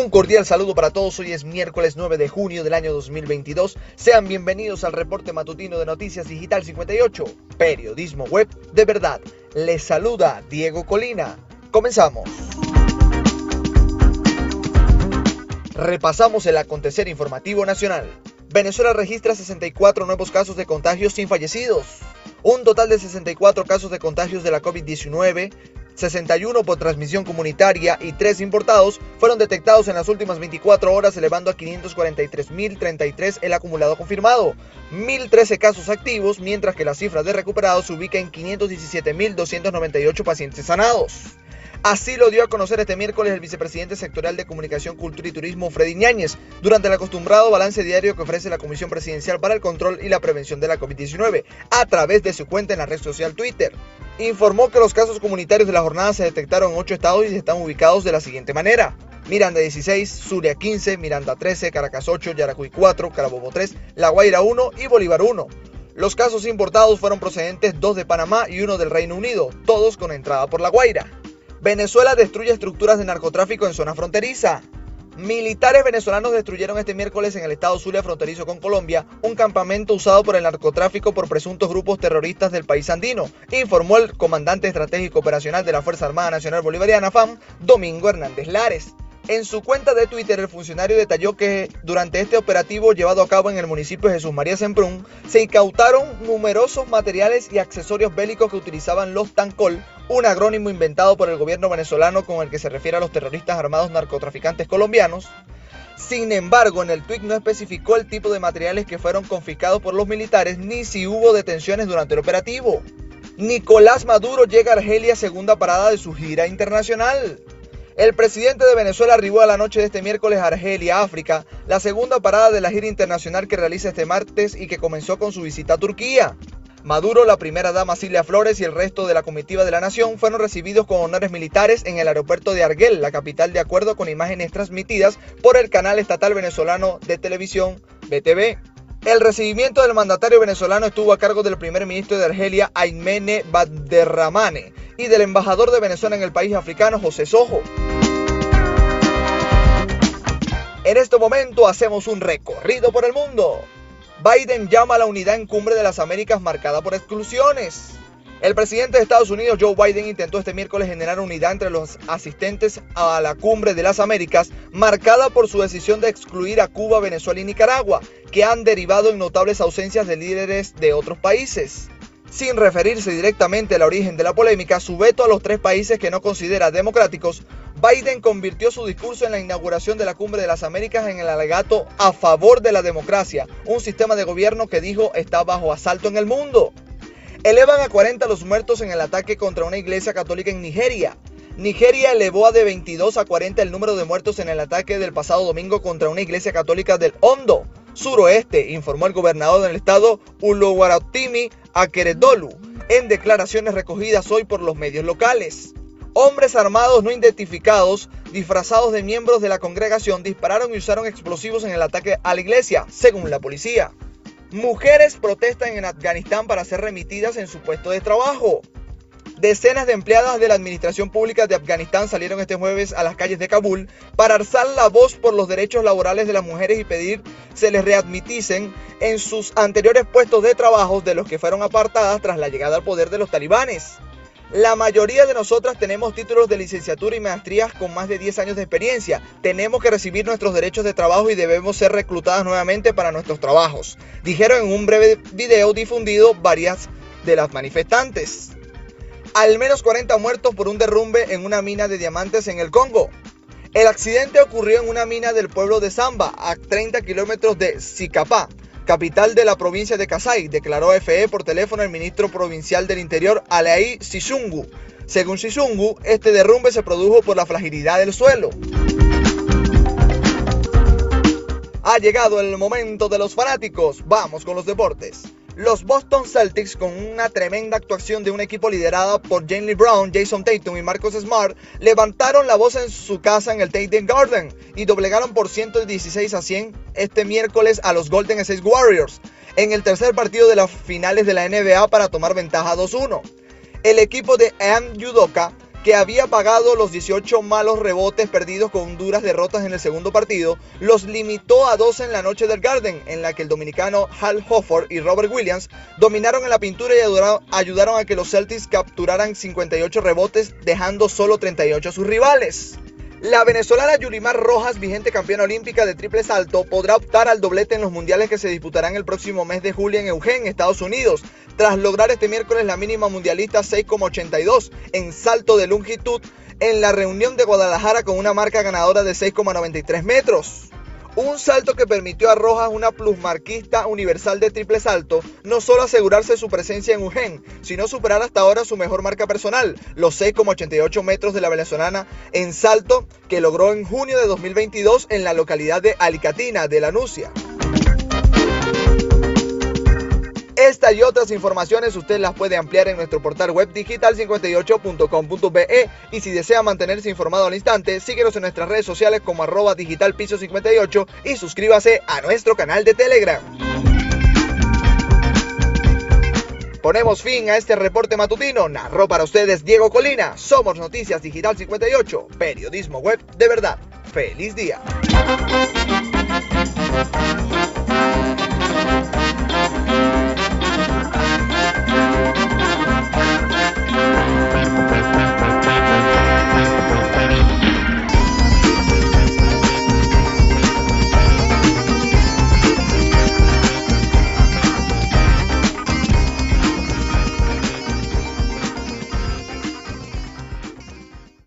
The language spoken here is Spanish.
Un cordial saludo para todos. Hoy es miércoles 9 de junio del año 2022. Sean bienvenidos al reporte matutino de Noticias Digital 58, periodismo web de verdad. Les saluda Diego Colina. Comenzamos. Repasamos el acontecer informativo nacional. Venezuela registra 64 nuevos casos de contagios sin fallecidos. Un total de 64 casos de contagios de la COVID-19, 61 por transmisión comunitaria y 3 importados fueron detectados en las últimas 24 horas, elevando a 543.033 el acumulado confirmado. 1.013 casos activos, mientras que la cifra de recuperados se ubica en 517.298 pacientes sanados. Así lo dio a conocer este miércoles el vicepresidente sectorial de Comunicación, Cultura y Turismo, Freddy Ñáñez, durante el acostumbrado balance diario que ofrece la Comisión Presidencial para el Control y la Prevención de la COVID-19, a través de su cuenta en la red social Twitter. Informó que los casos comunitarios de la jornada se detectaron en 8 estados y están ubicados de la siguiente manera. Miranda 16, Zulia 15, Miranda 13, Caracas 8, Yaracuy 4, Carabobo 3, La Guaira 1 y Bolívar 1. Los casos importados fueron procedentes dos de Panamá y uno del Reino Unido, todos con entrada por La Guaira. Venezuela destruye estructuras de narcotráfico en zona fronteriza. Militares venezolanos destruyeron este miércoles en el estado Zulia fronterizo con Colombia un campamento usado por el narcotráfico por presuntos grupos terroristas del país andino, informó el comandante estratégico operacional de la Fuerza Armada Nacional Bolivariana FAM, Domingo Hernández Lares. En su cuenta de Twitter, el funcionario detalló que durante este operativo llevado a cabo en el municipio de Jesús María Semprún, se incautaron numerosos materiales y accesorios bélicos que utilizaban los Tancol, un agrónimo inventado por el gobierno venezolano con el que se refiere a los terroristas armados narcotraficantes colombianos. Sin embargo, en el tweet no especificó el tipo de materiales que fueron confiscados por los militares ni si hubo detenciones durante el operativo. Nicolás Maduro llega a Argelia, segunda parada de su gira internacional. El presidente de Venezuela arribó a la noche de este miércoles a Argelia, África, la segunda parada de la gira internacional que realiza este martes y que comenzó con su visita a Turquía. Maduro, la primera dama Silvia Flores y el resto de la comitiva de la nación fueron recibidos con honores militares en el aeropuerto de Argel, la capital, de acuerdo con imágenes transmitidas por el canal estatal venezolano de televisión BTV. El recibimiento del mandatario venezolano estuvo a cargo del primer ministro de Argelia, Aymene Baderramane, y del embajador de Venezuela en el país africano, José Sojo. En este momento hacemos un recorrido por el mundo. Biden llama a la unidad en cumbre de las Américas marcada por exclusiones. El presidente de Estados Unidos, Joe Biden, intentó este miércoles generar unidad entre los asistentes a la cumbre de las Américas, marcada por su decisión de excluir a Cuba, Venezuela y Nicaragua, que han derivado en notables ausencias de líderes de otros países. Sin referirse directamente al origen de la polémica, su veto a los tres países que no considera democráticos Biden convirtió su discurso en la inauguración de la Cumbre de las Américas en el alegato a favor de la democracia, un sistema de gobierno que dijo está bajo asalto en el mundo. Elevan a 40 los muertos en el ataque contra una iglesia católica en Nigeria. Nigeria elevó a de 22 a 40 el número de muertos en el ataque del pasado domingo contra una iglesia católica del Hondo, suroeste, informó el gobernador del estado Uluwaratimi Akeredolu, en declaraciones recogidas hoy por los medios locales. Hombres armados no identificados, disfrazados de miembros de la congregación, dispararon y usaron explosivos en el ataque a la iglesia, según la policía. Mujeres protestan en Afganistán para ser remitidas en su puesto de trabajo. Decenas de empleadas de la Administración Pública de Afganistán salieron este jueves a las calles de Kabul para alzar la voz por los derechos laborales de las mujeres y pedir se les readmiticen en sus anteriores puestos de trabajo de los que fueron apartadas tras la llegada al poder de los talibanes. La mayoría de nosotras tenemos títulos de licenciatura y maestrías con más de 10 años de experiencia. Tenemos que recibir nuestros derechos de trabajo y debemos ser reclutadas nuevamente para nuestros trabajos, dijeron en un breve video difundido varias de las manifestantes. Al menos 40 muertos por un derrumbe en una mina de diamantes en el Congo. El accidente ocurrió en una mina del pueblo de Zamba, a 30 kilómetros de Sicapá, capital de la provincia de Kasai, declaró FE por teléfono el ministro provincial del Interior, Alei Sisungu. Según Sisungu, este derrumbe se produjo por la fragilidad del suelo. Ha llegado el momento de los fanáticos. Vamos con los deportes. Los Boston Celtics, con una tremenda actuación de un equipo liderado por Jamie Brown, Jason Tatum y Marcus Smart, levantaron la voz en su casa en el Tatum Garden y doblegaron por 116 a 100 este miércoles a los Golden State Warriors en el tercer partido de las finales de la NBA para tomar ventaja 2-1. El equipo de Am Yudoka que había pagado los 18 malos rebotes perdidos con duras derrotas en el segundo partido, los limitó a 12 en la noche del Garden, en la que el dominicano Hal Hofford y Robert Williams dominaron en la pintura y ayudaron a que los Celtics capturaran 58 rebotes, dejando solo 38 a sus rivales. La venezolana Yulimar Rojas, vigente campeona olímpica de triple salto, podrá optar al doblete en los mundiales que se disputarán el próximo mes de julio en Eugene, Estados Unidos, tras lograr este miércoles la mínima mundialista 6,82 en salto de longitud en la reunión de Guadalajara con una marca ganadora de 6,93 metros. Un salto que permitió a Rojas, una plusmarquista universal de triple salto, no solo asegurarse su presencia en UGEN, sino superar hasta ahora su mejor marca personal, los 6,88 metros de la venezolana en salto que logró en junio de 2022 en la localidad de Alicatina de la Nucia. Esta y otras informaciones usted las puede ampliar en nuestro portal web digital58.com.be y si desea mantenerse informado al instante, síguenos en nuestras redes sociales como arroba digitalpiso58 y suscríbase a nuestro canal de Telegram. Ponemos fin a este reporte matutino. Narró para ustedes Diego Colina. Somos Noticias Digital 58, periodismo web de verdad. ¡Feliz día!